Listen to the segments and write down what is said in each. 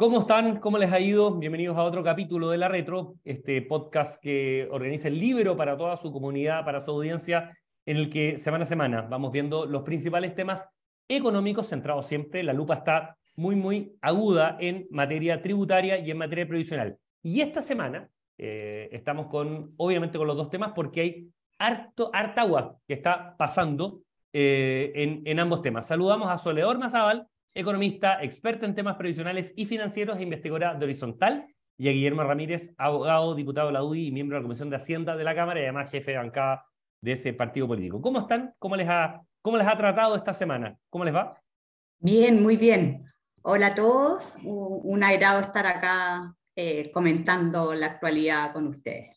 ¿Cómo están? ¿Cómo les ha ido? Bienvenidos a otro capítulo de La Retro, este podcast que organiza el Libro para toda su comunidad, para su audiencia, en el que semana a semana vamos viendo los principales temas económicos centrados siempre. La lupa está muy, muy aguda en materia tributaria y en materia previsional. Y esta semana eh, estamos con, obviamente, con los dos temas porque hay harto, harta agua que está pasando eh, en, en ambos temas. Saludamos a Soledor Mazabal, economista, experta en temas previsionales y financieros e investigadora de Horizontal, y a Guillermo Ramírez, abogado, diputado de la UDI y miembro de la Comisión de Hacienda de la Cámara y además jefe de bancada de ese partido político. ¿Cómo están? ¿Cómo les ha, cómo les ha tratado esta semana? ¿Cómo les va? Bien, muy bien. Hola a todos. Un agrado estar acá eh, comentando la actualidad con ustedes.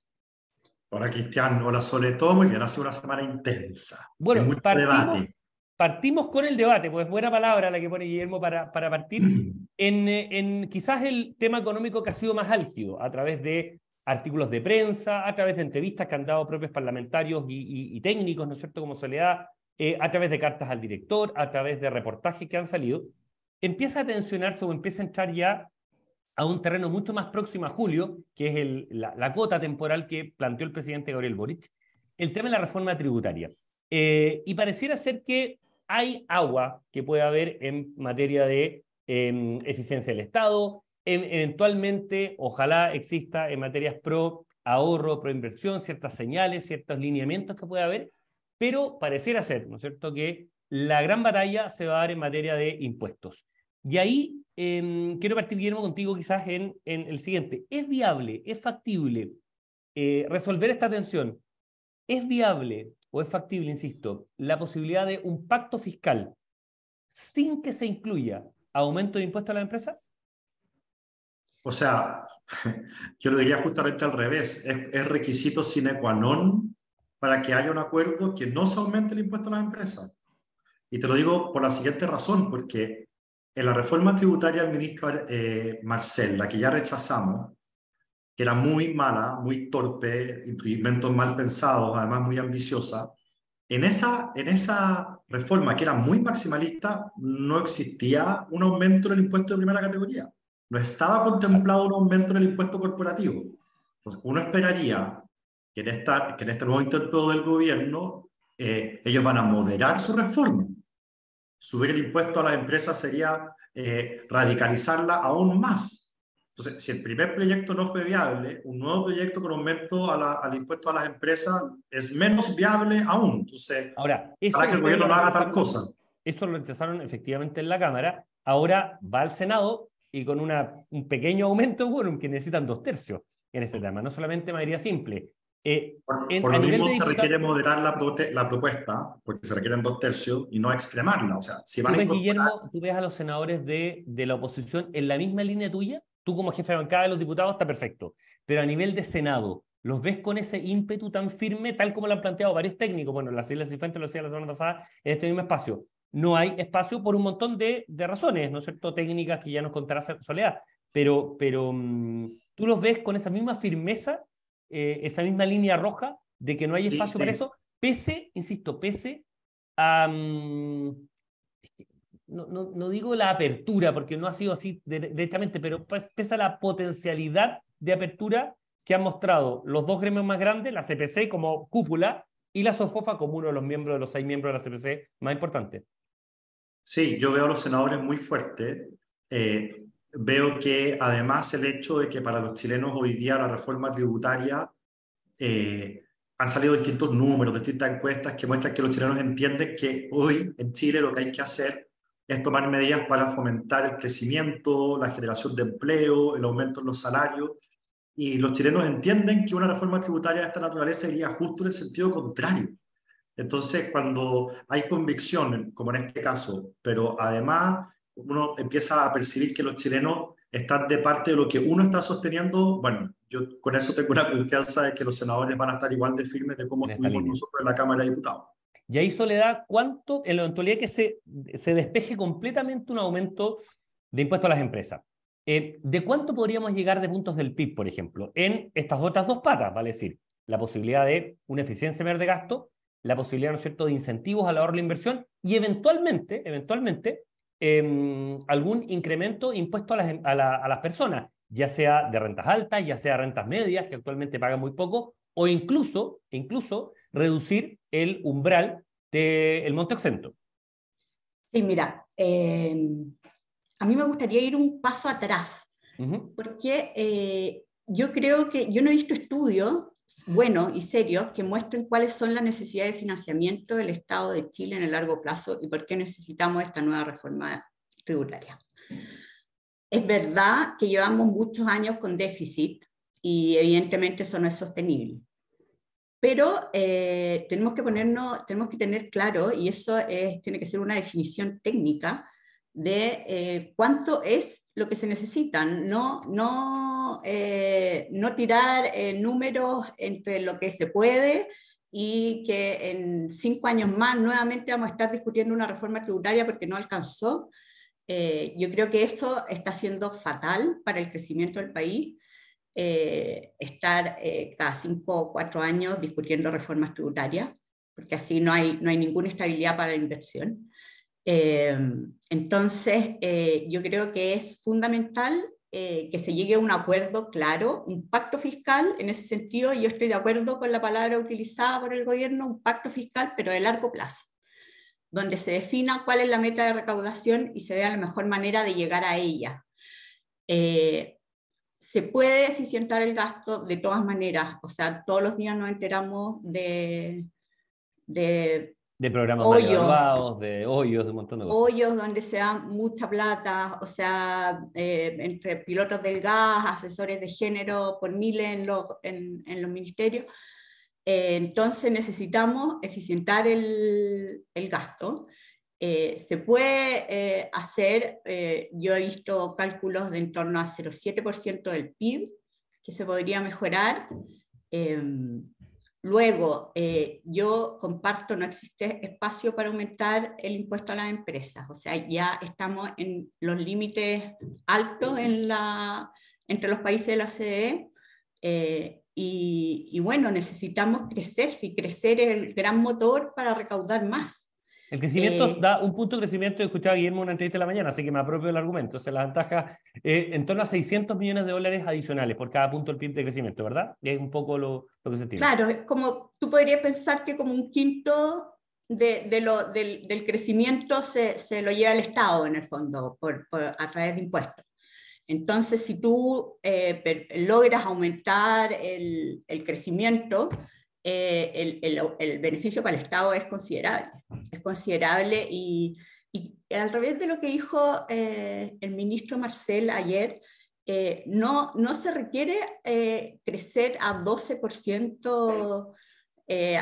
Hola Cristian, hola Sole, todo muy bien, ha sido una semana intensa. Bueno, partimos, debate partimos con el debate, pues buena palabra la que pone Guillermo para, para partir, en, en, quizás el tema económico que ha sido más álgido, a través de artículos de prensa, a través de entrevistas que han dado propios parlamentarios y, y, técnicos, ¿no es cierto?, como Soledad, eh, a través de cartas al director, a través de reportajes que han salido, empieza a tensionarse o empieza a entrar ya a un terreno mucho más próximo a julio, que es el, la, la cuota temporal que planteó el presidente Gabriel Boric, el tema de la reforma tributaria. Eh, y pareciera ser que hay agua que puede haber en materia de em, eficiencia del Estado, eventualmente, ojalá exista en materias pro ahorro, pro inversión, ciertas señales, ciertos lineamientos que puede haber, pero pareciera ser, ¿no cierto?, que la gran batalla se va a dar en materia de impuestos. Y ahí em, quiero partir, Guillermo, contigo quizás en, en, el siguiente. ¿Es viable, es factible eh, resolver esta tensión? ¿Es viable o es factible, insisto, la posibilidad de un pacto fiscal sin que se incluya aumento de impuestos a las empresas? O sea, yo lo diría justamente al revés. Es, requisito sine qua non para que haya un acuerdo que no se aumente el impuesto a las empresas. Y te lo digo por la siguiente razón, porque en la reforma tributaria del ministro eh, Marcel, la que ya rechazamos, que era muy mala, muy torpe, inventos mal pensados, además muy ambiciosa. En esa, en esa reforma, que era muy maximalista, no existía un aumento en el impuesto de primera categoría. No estaba contemplado un aumento en el impuesto corporativo. Entonces, uno esperaría que en, esta, que en este nuevo intento del gobierno eh, ellos van a moderar su reforma. Subir el impuesto a las empresas sería eh, radicalizarla aún más. Entonces, si el primer proyecto no fue viable, un nuevo proyecto con aumento al impuesto a las empresas es menos viable aún. Entonces, ahora, para que el gobierno no haga tal cosa. Eso lo rechazaron efectivamente en la Cámara. Ahora va al Senado y con una, un pequeño aumento, bueno, que necesitan dos tercios en este tema, no solamente mayoría simple. Eh, por, lo mismo se requiere moderar la, la, propuesta, porque se requieren dos tercios, y no extremarla. O sea, si van ¿Tú ves, Guillermo, tú ves a los senadores de, de la oposición en la misma línea tuya? Tú como jefe de bancada de los diputados está perfecto, pero a nivel de Senado, ¿los ves con ese ímpetu tan firme, tal como lo han planteado varios técnicos? Bueno, la Silvia Cifuentes lo decía la semana pasada en este mismo espacio. No hay espacio por un montón de, de razones, ¿no es cierto? Técnicas que ya nos contará Soledad, pero, pero mm, tú los ves con esa misma firmeza, eh, esa misma línea roja de que no hay espacio para eso, pese, insisto, pese a... Mm, no, no, no, digo la apertura, porque no ha sido así directamente, pero pues, pesa la potencialidad de apertura que han mostrado los dos gremios más grandes, la CPC como cúpula y la SOFOFA como uno de los miembros de los seis miembros de la CPC más importantes. Sí, yo veo a los senadores muy fuertes. Eh, veo que además el hecho de que para los chilenos hoy día la reforma tributaria eh, han salido distintos números, distintas encuestas que muestran que los chilenos entienden que hoy en Chile lo que hay que hacer es tomar medidas para fomentar el crecimiento, la generación de empleo, el aumento en los salarios. Y los chilenos entienden que una reforma tributaria de esta naturaleza iría justo en el sentido contrario. Entonces, cuando hay convicción, como en este caso, pero además uno empieza a percibir que los chilenos están de parte de lo que uno está sosteniendo, bueno, yo con eso tengo una confianza de que los senadores van a estar igual de firmes de cómo estuvimos nosotros en la Cámara de Diputados. Y ahí Soledad, ¿cuánto, en la eventualidad que se, se despeje completamente un aumento de impuestos a las empresas? Eh, ¿De cuánto podríamos llegar de puntos del PIB, por ejemplo, en estas otras dos patas? Vale decir, la posibilidad de una eficiencia mayor de gasto, la posibilidad, ¿no es cierto?, de incentivos a la hora de la inversión y eventualmente, eventualmente, em, algún incremento impuesto a las, a las personas, ya sea de rentas altas, ya sea rentas medias, que actualmente pagan muy poco, o incluso, incluso reducir el umbral del monto exento. Sí, mira, eh, a mí me gustaría ir un paso atrás, porque eh, yo creo que yo no he visto estudios buenos y serios que muestren cuáles son las necesidades de financiamiento del Estado de Chile en el largo plazo y por qué necesitamos esta nueva reforma tributaria. Es verdad que llevamos muchos años con déficit y evidentemente eso no es sostenible. Pero eh, tenemos que ponernos, tenemos que tener claro, y eso tiene que ser una definición técnica, de eh, cuánto es lo que se necesita, no, no, eh, no tirar números entre lo que se puede y que en cinco años más nuevamente vamos a estar discutiendo una reforma tributaria porque no alcanzó. yo creo que eso está siendo fatal para el crecimiento del país eh, estar eh, cada cinco o cuatro años discutiendo reformas tributarias, porque así no hay, no hay ninguna estabilidad para la inversión. Eh, entonces, yo creo que es fundamental que se llegue a un acuerdo claro, un pacto fiscal en ese sentido, yo estoy de acuerdo con la palabra utilizada por el gobierno, un pacto fiscal, pero de largo plazo, donde se defina cuál es la meta de recaudación y se vea la mejor manera de llegar a ella. Eh, se puede eficientar el gasto de todas maneras, o sea, todos los días nos enteramos de... De, de programas hoyos, de hoyos, de un montón de cosas. Hoyos donde se da mucha plata, o sea, eh, entre pilotos del gas, asesores de género por miles en, en, en los ministerios. Eh, entonces necesitamos eficientar el, el gasto. Eh, se puede eh, hacer, eh, yo he visto cálculos de en torno a 0,7% del PIB, que se podría mejorar. Em, luego, yo comparto, no existe espacio para aumentar el impuesto a las empresas, o sea, ya estamos en los límites altos en la, entre los países de la CDE. Y bueno, necesitamos crecer, si crecer es el gran motor para recaudar más. El crecimiento eh, da un punto de crecimiento, escuchaba Guillermo en una entrevista de la mañana, así que me apropio del argumento. Se la ventaja eh, en torno a 600 millones de dólares adicionales por cada punto del PIB de crecimiento, ¿verdad? Y es un poco lo, lo que se tiene. Claro, es como tú podrías pensar que como un quinto de, de lo, del, del, crecimiento se, se, lo lleva el Estado en el fondo, por, por, a través de impuestos. Entonces, si tú eh, logras aumentar el, el crecimiento, eh, el, el, el, beneficio para el Estado es considerable. Es considerable y, y al revés de lo que dijo eh, el ministro Marcel ayer, eh, no, no se requiere crecer a 12%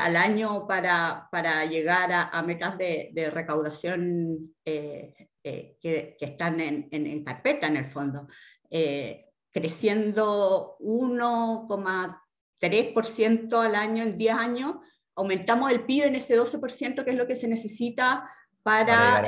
al año para, para llegar a, a, metas de, de recaudación que, que, están en, en, en, carpeta en el fondo. creciendo 1,3 3% al año en 10 años, aumentamos el PIB en ese 12%, que es lo que se necesita para,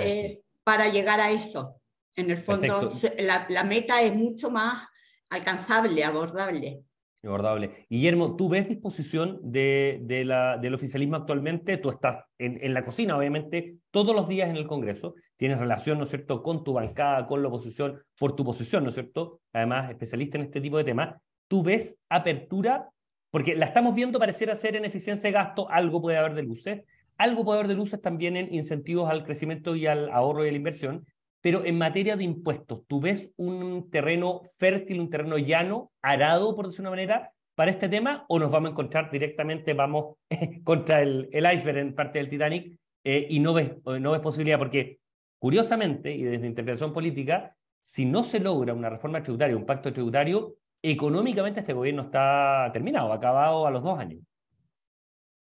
para, llegar, a eh, eso. En el fondo, la, la, meta es mucho más alcanzable, abordable. Abordable. Guillermo, ¿tú ves disposición de, de la, del oficialismo actualmente? Tú estás en, en, la cocina, obviamente, todos los días en el Congreso. Tienes relación, ¿no es cierto?, con tu bancada, con la oposición, por tu posición, ¿no es cierto? Además, especialista en este tipo de temas. ¿Tú ves apertura porque la estamos viendo parecer ser en eficiencia de gasto, algo puede haber de luces, algo puede haber de luces también en incentivos al crecimiento y al ahorro y a la inversión, pero en materia de impuestos, ¿tú ves un terreno fértil, un terreno llano, arado, por decir una manera, para este tema, o nos vamos a encontrar directamente, vamos contra el, el, iceberg en parte del Titanic, eh, y no ves, no ves posibilidad? Porque, curiosamente, y desde interpretación política, si no se logra una reforma tributaria, un pacto tributario, económicamente este gobierno está terminado, acabado a los dos años.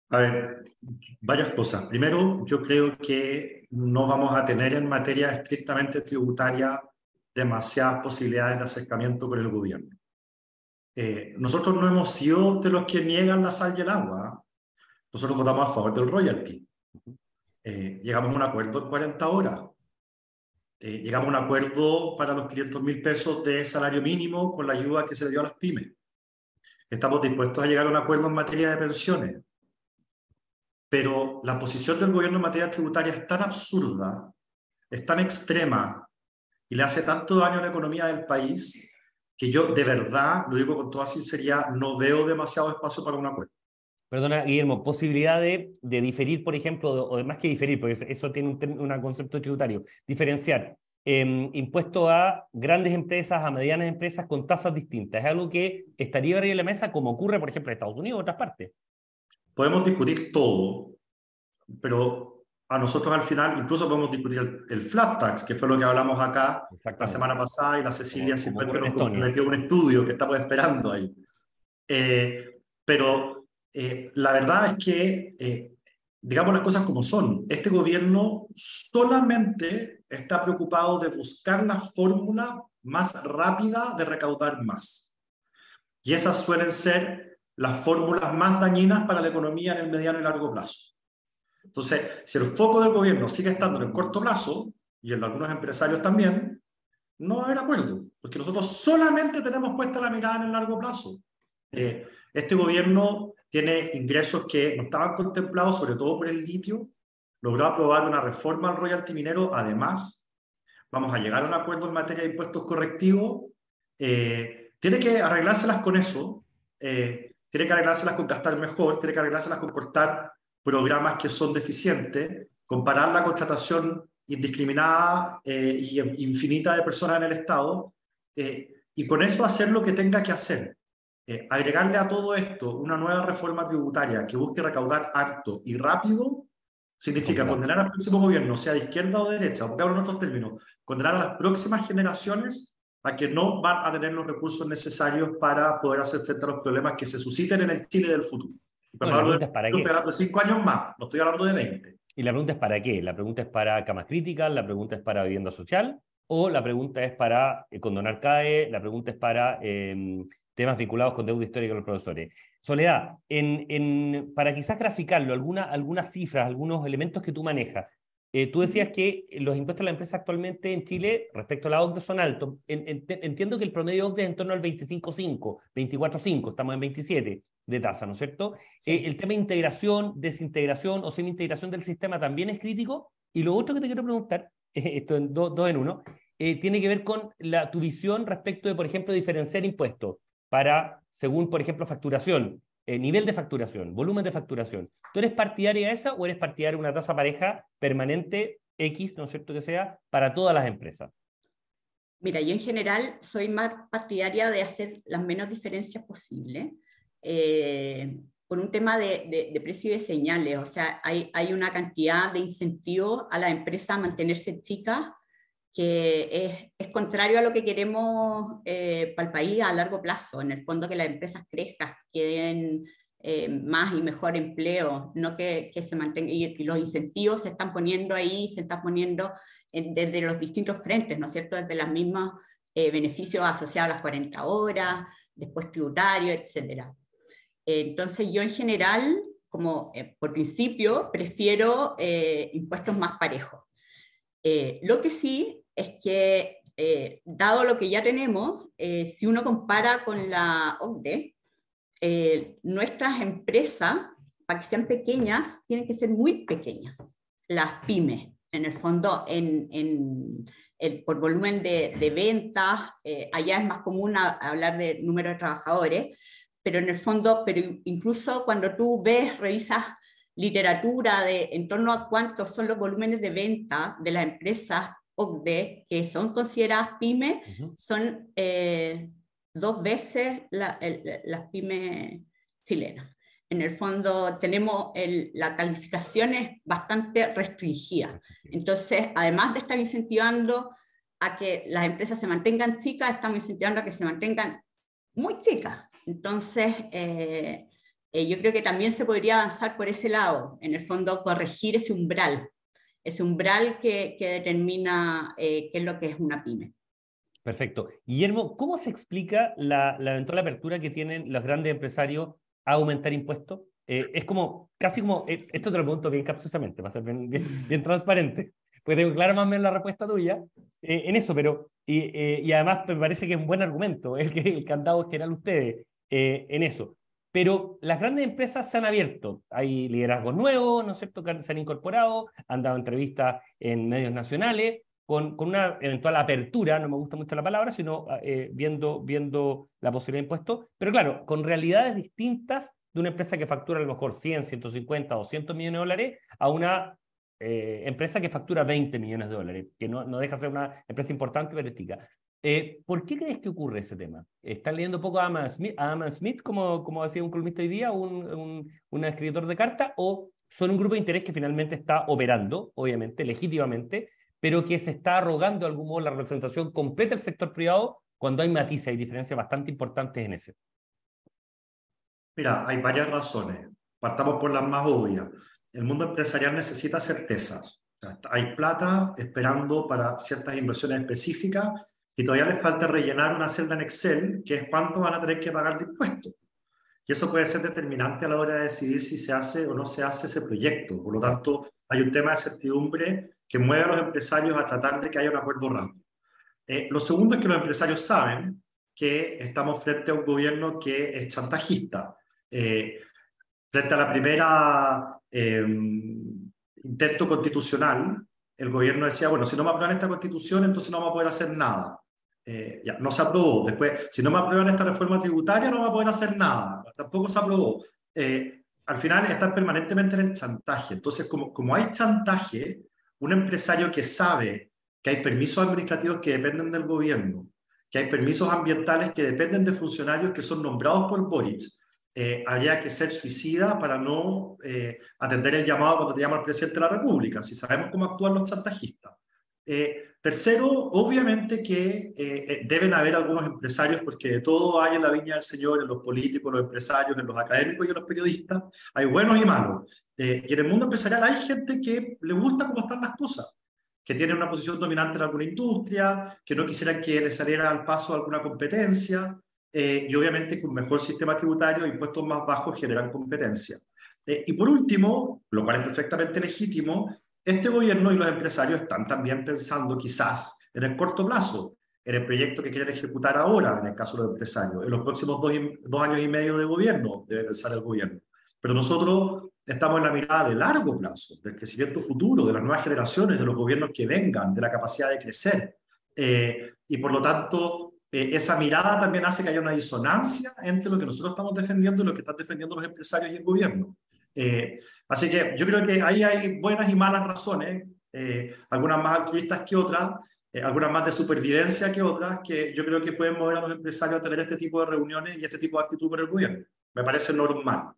A ver, varias cosas. Primero, yo creo que no vamos a tener en materia estrictamente tributaria demasiadas posibilidades de acercamiento con el gobierno. Eh, nosotros no hemos sido de los que niegan la sal y el agua. Nosotros votamos a favor del royalty. Eh, llegamos a un acuerdo en 40 horas. Eh, llegamos a un acuerdo para los 500 mil pesos de salario mínimo con la ayuda que se le dio a las pymes. Estamos dispuestos a llegar a un acuerdo en materia de pensiones. Pero la posición del gobierno en materia tributaria es tan absurda, es tan extrema, y le hace tanto daño a la economía del país que yo de verdad, lo digo con toda sinceridad, no veo demasiado espacio para un acuerdo. Perdona, Guillermo, posibilidad de, de diferir, por ejemplo, o de más que diferir, porque eso, tiene un, un, concepto tributario, diferenciar eh, impuesto a grandes empresas, a medianas empresas con tasas distintas. Es algo que estaría arriba de la mesa, como ocurre, por ejemplo, en Estados Unidos o otras partes. Podemos discutir todo, pero a nosotros al final incluso podemos discutir el, flat tax, que fue lo que hablamos acá la semana pasada y la Cecilia siempre nos metió un estudio que estamos esperando ahí. Eh, pero eh, la verdad es que, eh, digamos las cosas como son, este gobierno solamente está preocupado de buscar la fórmula más rápida de recaudar más. Y esas suelen ser las fórmulas más dañinas para la economía en el mediano y largo plazo. Entonces, si el foco del gobierno sigue estando en el corto plazo, y el de algunos empresarios también, no va a haber acuerdo, porque nosotros solamente tenemos puesta la mirada en el largo plazo. Eh, este gobierno tiene ingresos que no estaban contemplados, sobre todo por el litio, logró aprobar una reforma al royalty minero, además, vamos a llegar a un acuerdo en materia de impuestos correctivos, eh, tiene que arreglárselas con eso, eh, tiene que arreglárselas con gastar mejor, tiene que arreglárselas con cortar programas que son deficientes, comparar la contratación indiscriminada e infinita de personas en el Estado eh, y con eso hacer lo que tenga que hacer. Eh, agregarle a todo esto una nueva reforma tributaria que busque recaudar harto y rápido significa condenar al próximo gobierno, sea de izquierda o de derecha, o en otros términos, condenar a las próximas generaciones a que no van a tener los recursos necesarios para poder hacer frente a los problemas que se susciten en el Chile del futuro. Pero la pregunta es para estoy hablando de cinco años más, no estoy hablando de 20. Y la pregunta es para qué. La pregunta es para camas críticas, la pregunta es para vivienda social, o la pregunta es para eh, condonar CAE, la pregunta es para em, temas vinculados con deuda histórica de los profesores. Soledad, en, en, para quizás graficarlo, alguna, algunas cifras, algunos elementos que tú manejas, eh, tú decías que los impuestos a la empresa actualmente en Chile, respecto a la OCDE, son altos. entiendo que el promedio OCDE es en torno al 25,5, 24,5, estamos en 27 de tasa, ¿no es cierto? Eh, el tema de integración, desintegración o semi-integración del sistema también es crítico. Y lo otro que te quiero preguntar, esto en dos en uno, eh, tiene que ver con la, tu visión respecto de, por ejemplo, diferenciar impuestos para, según, por ejemplo, facturación. Eh, nivel de facturación, volumen de facturación. ¿Tú eres partidaria de esa o eres partidaria de una tasa pareja permanente X, ¿no es cierto que sea, para todas las empresas? Mira, yo en general soy más partidaria de hacer las menos diferencias posibles eh, por un tema de, de, precio de señales. O sea, hay, hay una cantidad de incentivos a la empresa a mantenerse chica que es, es, contrario a lo que queremos eh, para el país a largo plazo. En el fondo, que las empresas crezcan, que den eh, más y mejor empleo, no que, que se mantenga. Y, los incentivos se están poniendo ahí, se están poniendo desde los distintos frentes, ¿no es cierto? Desde los mismos eh, beneficios asociados a las 40 horas, después tributario, etc. entonces, yo en general, como por principio, prefiero impuestos más parejos. lo que sí es que, eh, dado lo que ya tenemos, eh, si uno compara con la OCDE, eh, nuestras empresas, para que sean pequeñas, tienen que ser muy pequeñas, las pymes. En el fondo, en, en, por volumen de, de ventas, allá es más común hablar de número de trabajadores, pero en el fondo, pero incluso cuando tú ves, revisas literatura de en torno a cuántos son los volúmenes de venta de las empresas OCDE, que son consideradas pymes, son eh, dos veces las pymes chilenas. En el fondo tenemos la calificación es bastante restringida. Entonces, además de estar incentivando a que las empresas se mantengan chicas, estamos incentivando a que se mantengan muy chicas. Entonces, eh, eh, yo creo que también se podría avanzar por ese lado, en el fondo corregir ese umbral ese umbral que, determina eh, qué es lo que es una pyme. Perfecto. Guillermo, ¿cómo se explica la, eventual apertura que tienen los grandes empresarios a aumentar impuestos? Eh, es como, casi como, eh, esto te lo pregunto bien capciosamente, para ser bien, bien, transparente, porque tengo clara más o menos la respuesta tuya en eso, pero, y, además me parece que es un buen argumento el que el candado general ustedes en eso. Pero las grandes empresas se han abierto. Hay liderazgos nuevos, ¿no es cierto?, que se han incorporado, han dado entrevistas en medios nacionales. con, una eventual apertura, no me gusta mucho la palabra, sino eh, viendo, viendo la posibilidad de impuesto, pero claro, con realidades distintas de una empresa que factura a lo mejor 100, 150, 200 millones de dólares a una eh, empresa que factura 20 millones de dólares, que no, deja de ser una empresa importante pero. Eh, ¿Por qué crees que ocurre ese tema? ¿Están leyendo poco a Adam Smith, a Smith como, como decía un columnista hoy día, un, un, un escritor de carta, o son un grupo de interés que finalmente está operando, obviamente, legítimamente, pero que se está arrogando de algún modo la representación completa del sector privado cuando hay matices y diferencias bastante importantes en ese? Mira, hay varias razones. Partamos por las más obvias. El mundo empresarial necesita certezas. hay plata esperando para ciertas inversiones específicas y todavía les falta rellenar una celda en Excel, que es cuánto van a tener que pagar de impuestos. Y eso puede ser determinante a la hora de decidir si se hace o no se hace ese proyecto. Por lo tanto, hay un tema de certidumbre que mueve a los empresarios a tratar de que haya un acuerdo rápido. Eh, lo segundo es que los empresarios saben que estamos frente a un gobierno que es chantajista. Eh, frente a la primera eh, intento constitucional, el gobierno decía, bueno, si no me aprueban esta constitución, entonces no vamos a poder hacer nada. Ya, no se aprobó. Después, si no me aprueban esta reforma tributaria, no vamos a poder hacer nada. Tampoco se aprobó. al final están permanentemente en el chantaje. Entonces, como, como hay chantaje, un empresario que sabe que hay permisos administrativos que dependen del gobierno, que hay permisos ambientales que dependen de funcionarios que son nombrados por Boric, eh, habría que ser suicida para no eh, atender el llamado cuando te llama el presidente de la República, si sabemos cómo actúan los chantajistas. Eh, tercero, obviamente que deben haber algunos empresarios, porque de todo hay en la viña del Señor, en los políticos, los empresarios, en los académicos y en los periodistas, hay buenos y malos. y en el mundo empresarial hay gente que le gusta cómo están las cosas que tiene una posición dominante en alguna industria, que no quisieran que le saliera al paso alguna competencia, eh, y obviamente con un mejor sistema tributario, impuestos más bajos generan competencia. Eh, y por último, lo cual es perfectamente legítimo, este gobierno y los empresarios están también pensando quizás en el corto plazo, en el proyecto que quieren ejecutar ahora, en el caso de los empresarios. En los próximos dos, años y medio de gobierno debe pensar el gobierno. Pero nosotros estamos en la mirada de largo plazo, del crecimiento futuro, de las nuevas generaciones, de los gobiernos que vengan, de la capacidad de crecer. Eh, y por lo tanto, eh, esa mirada también hace que haya una disonancia entre lo que nosotros estamos defendiendo y lo que están defendiendo los empresarios y el gobierno. Eh, así que yo creo que ahí hay buenas y malas razones, algunas más altruistas que otras, algunas más de supervivencia que otras, que yo creo que pueden mover a los empresarios a tener este tipo de reuniones y este tipo de actitud con el gobierno. Me parece normal.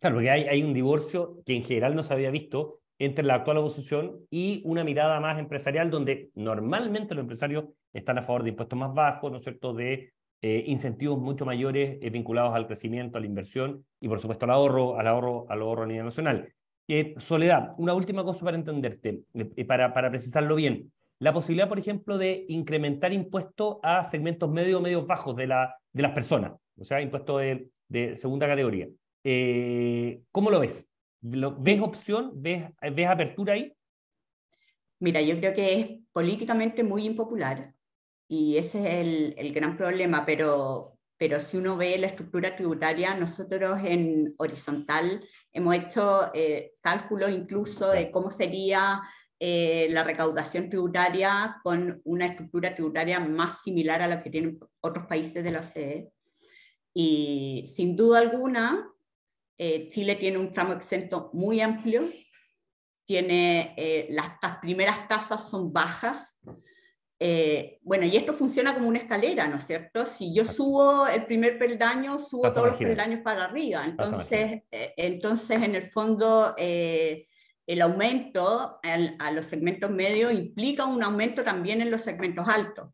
Claro, porque hay, hay un divorcio que en general no se había visto entre la actual oposición y una mirada más empresarial, donde normalmente los empresarios están a favor de impuestos más bajos, ¿no es cierto?, de eh, incentivos mucho mayores eh, vinculados al crecimiento, a la inversión y, por supuesto, al ahorro, al ahorro, al ahorro a nivel nacional. Eh, Soledad, una última cosa para entenderte, para, para precisarlo bien. La posibilidad, por ejemplo, de incrementar impuestos a segmentos medios o medios bajos de, la, de las personas, o sea, impuestos de, segunda categoría. ¿Cómo lo ves? ¿Ves opción? ¿Ves, ¿Ves apertura ahí? Mira, yo creo que es políticamente muy impopular y ese es el, el, gran problema, pero, pero si uno ve la estructura tributaria, nosotros en horizontal hemos hecho eh, cálculos incluso de cómo sería eh, la recaudación tributaria con una estructura tributaria más similar a la que tienen otros países de la OCDE. Y sin duda alguna, eh, Chile tiene un tramo exento muy amplio, tiene, eh, las, primeras tasas son bajas. Eh, bueno, y esto funciona como una escalera, ¿no es cierto? Si yo subo el primer peldaño, subo todos los peldaños para arriba. Entonces, entonces en el fondo, el aumento a los segmentos medios implica un aumento también en los segmentos altos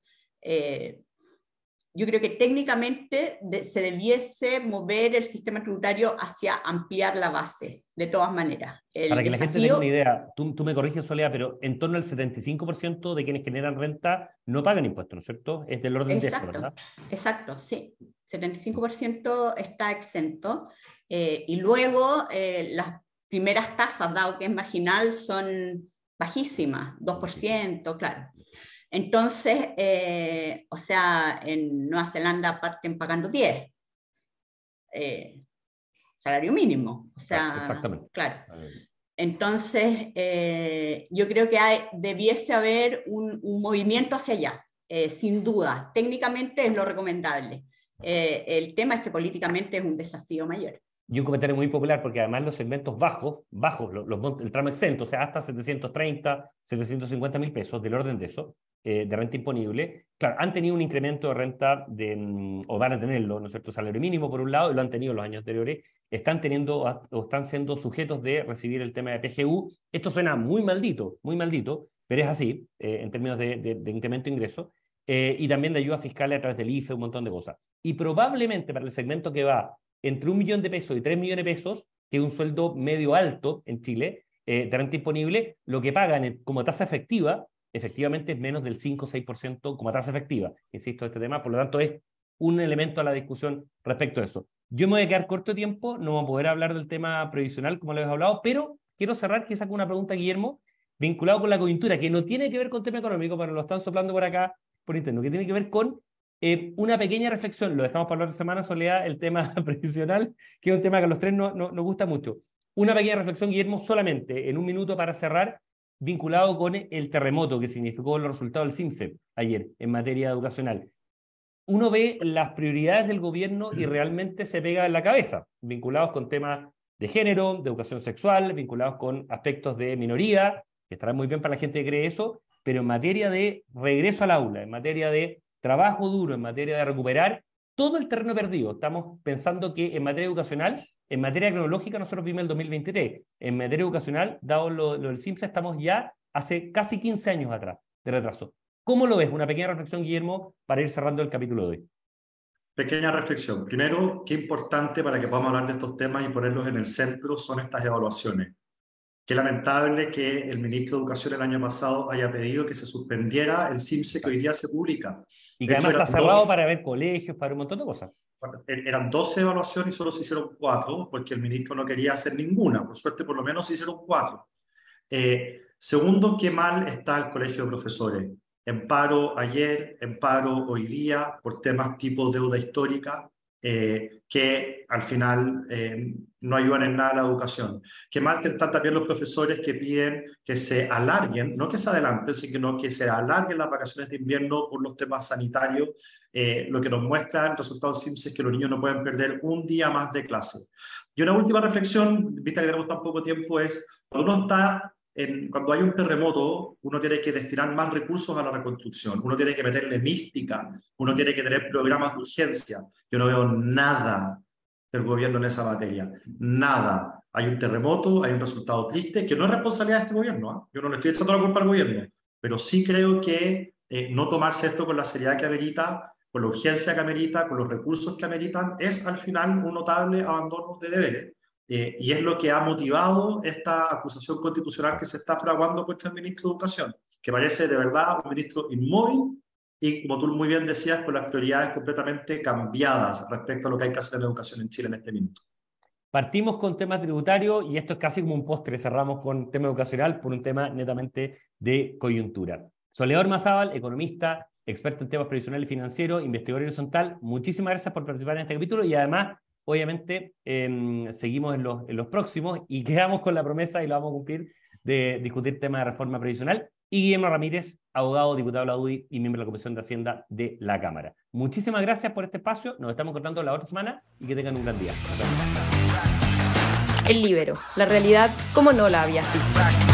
yo creo que técnicamente se debiese mover el sistema tributario hacia ampliar la base, de todas maneras. Para que la gente tenga una idea, tú, tú me corriges, Soledad, pero en torno al 75% de quienes generan renta no pagan impuestos, ¿no es cierto? Es del orden de eso, ¿verdad? Exacto, sí. 75% está exento. Eh, y luego eh, las primeras tasas, dado que es marginal, son bajísimas, 2%, claro. Entonces, eh, o sea, en Nueva Zelanda parten pagando 10. Eh, salario mínimo. O sea, Exactamente. Claro. Entonces, eh, yo creo que debiese haber un, movimiento hacia allá, eh, sin duda. Técnicamente es lo recomendable. Eh, el tema es que políticamente es un desafío mayor. Y un comentario muy popular, porque además los segmentos bajos, bajos los, el tramo exento, o sea, hasta 730, 750 mil pesos, del orden de eso, de renta imponible, claro, han tenido un incremento de renta, de, mm, o van a tenerlo, ¿no es cierto?, salario mínimo por un lado, y lo han tenido los años anteriores, están teniendo o están siendo sujetos de recibir el tema de PGU. Esto suena muy maldito, muy maldito, pero es así eh, en términos de, incremento de ingresos eh, y también de ayuda fiscal a través del IFE, un montón de cosas. Y probablemente para el segmento que va entre un millón de pesos y tres millones de pesos, que es un sueldo medio alto en Chile, eh, de renta imponible, lo que pagan como tasa efectiva, efectivamente es menos del 5 o 6% como tasa efectiva. Insisto, este tema, por lo tanto, es un elemento a la discusión respecto a eso. Yo me voy a quedar corto de tiempo, no voy a poder hablar del tema previsional como lo he hablado, pero quiero cerrar quizás con una pregunta, Guillermo, vinculado con la coyuntura, que no tiene que ver con tema económico, pero lo están soplando por acá, por interno, que tiene que ver con eh, una pequeña reflexión, lo dejamos para hablar de semana, Soledad, el tema previsional, que es un tema que a los tres no, no, nos gusta mucho. Una pequeña reflexión, Guillermo, solamente en un minuto para cerrar, vinculado con el terremoto que significó los resultados del CIMSE ayer en materia educacional uno ve las prioridades del gobierno y realmente se pega en la cabeza, vinculados con temas de género, de educación sexual, vinculados con aspectos de minoría, que estará muy bien para la gente que cree eso, pero en materia de regreso al aula, en materia de trabajo duro, en materia de recuperar todo el terreno perdido. Estamos pensando que en materia educacional, en materia cronológica, nosotros vimos el 2023. En materia educacional, dado lo, lo del CIMSA, estamos ya hace casi 15 años atrás de retraso. ¿Cómo lo ves? Una pequeña reflexión, Guillermo, para ir cerrando el capítulo de hoy. Pequeña reflexión. Primero, qué importante para que podamos hablar de estos temas y ponerlos en el centro son estas evaluaciones. Qué lamentable que el ministro de Educación el año pasado haya pedido que se suspendiera el CIMSE que hoy día se publica. Y que además está cerrado para ver colegios, para un montón de cosas. Er, eran 12 evaluaciones y solo se hicieron cuatro, porque el ministro no quería hacer ninguna. Por suerte, por lo menos se hicieron cuatro. Eh, segundo, qué mal está el colegio de profesores en paro ayer, en paro hoy día, por temas tipo deuda histórica, eh, que al final eh, no ayudan en nada a la educación. Que mal están también los profesores que piden que se alarguen, no que se adelanten, sino que se alarguen las vacaciones de invierno por los temas sanitarios. Eh, lo que nos muestra el resultado SIMS es que los niños no pueden perder un día más de clase. Y una última reflexión, vista que tenemos tan poco tiempo, es cuando uno está cuando hay un terremoto, uno tiene que destinar más recursos a la reconstrucción, uno tiene que meterle mística, uno tiene que tener programas de urgencia. Yo no veo nada del gobierno en esa materia, nada. Hay un terremoto, hay un resultado triste, que no es responsabilidad de este gobierno. ¿ah? Yo no le estoy echando la culpa al gobierno, pero sí creo que eh, no tomarse esto con la seriedad que amerita, con la urgencia que amerita, con los recursos que ameritan, es al final un notable abandono de deberes. Eh, y es lo que ha motivado esta acusación constitucional que se está fraguando contra el ministro de Educación, que parece de verdad un ministro inmóvil y, como tú muy bien decías, con las prioridades completamente cambiadas respecto a lo que hay que hacer en educación en Chile en este minuto. Partimos con temas tributarios y esto es casi como un postre, cerramos con tema educacional por un tema netamente de coyuntura. Soledad Mazábal, economista, experto en temas previsionales y financieros, investigador horizontal, muchísimas gracias por participar en este capítulo y además obviamente em, seguimos en los, próximos y quedamos con la promesa, y lo vamos a cumplir, de discutir temas de reforma previsional. Y Guillermo Ramírez, abogado, diputado de la UDI y miembro de la Comisión de Hacienda de la Cámara. Muchísimas gracias por este espacio. Nos estamos cortando la otra semana y que tengan un gran día. El Libero, la realidad como no la había visto.